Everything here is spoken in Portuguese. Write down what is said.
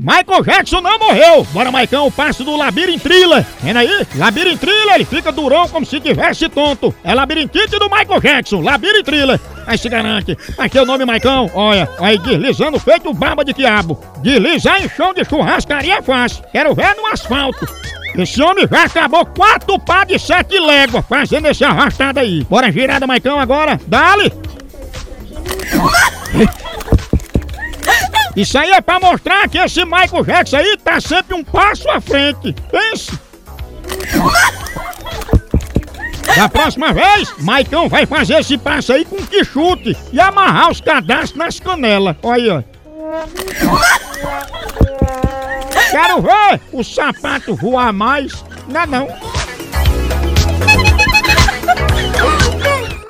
Michael Jackson não morreu. Bora, Maicão, o passo do labirintrila. Vendo aí? Labirintrila, ele fica durão como se tivesse tonto. É labirintite do Michael Jackson, labirintrila. Aí se garante. Aqui é o nome, Maicão. Olha, aí deslizando feito baba de quiabo. Deslizar em chão de churrascaria é fácil. Quero ver no asfalto. Esse homem já acabou quatro pá de sete léguas fazendo esse arrastado aí. Bora girada, Maicão, agora. Dale! Isso aí é pra mostrar que esse Michael Jackson aí tá sempre um passo à frente. Pense! Da próxima vez, Maicão vai fazer esse passo aí com que chute e amarrar os cadastros nas canelas. Olha aí, ó. Quero ver o sapato voar mais. Não, é não.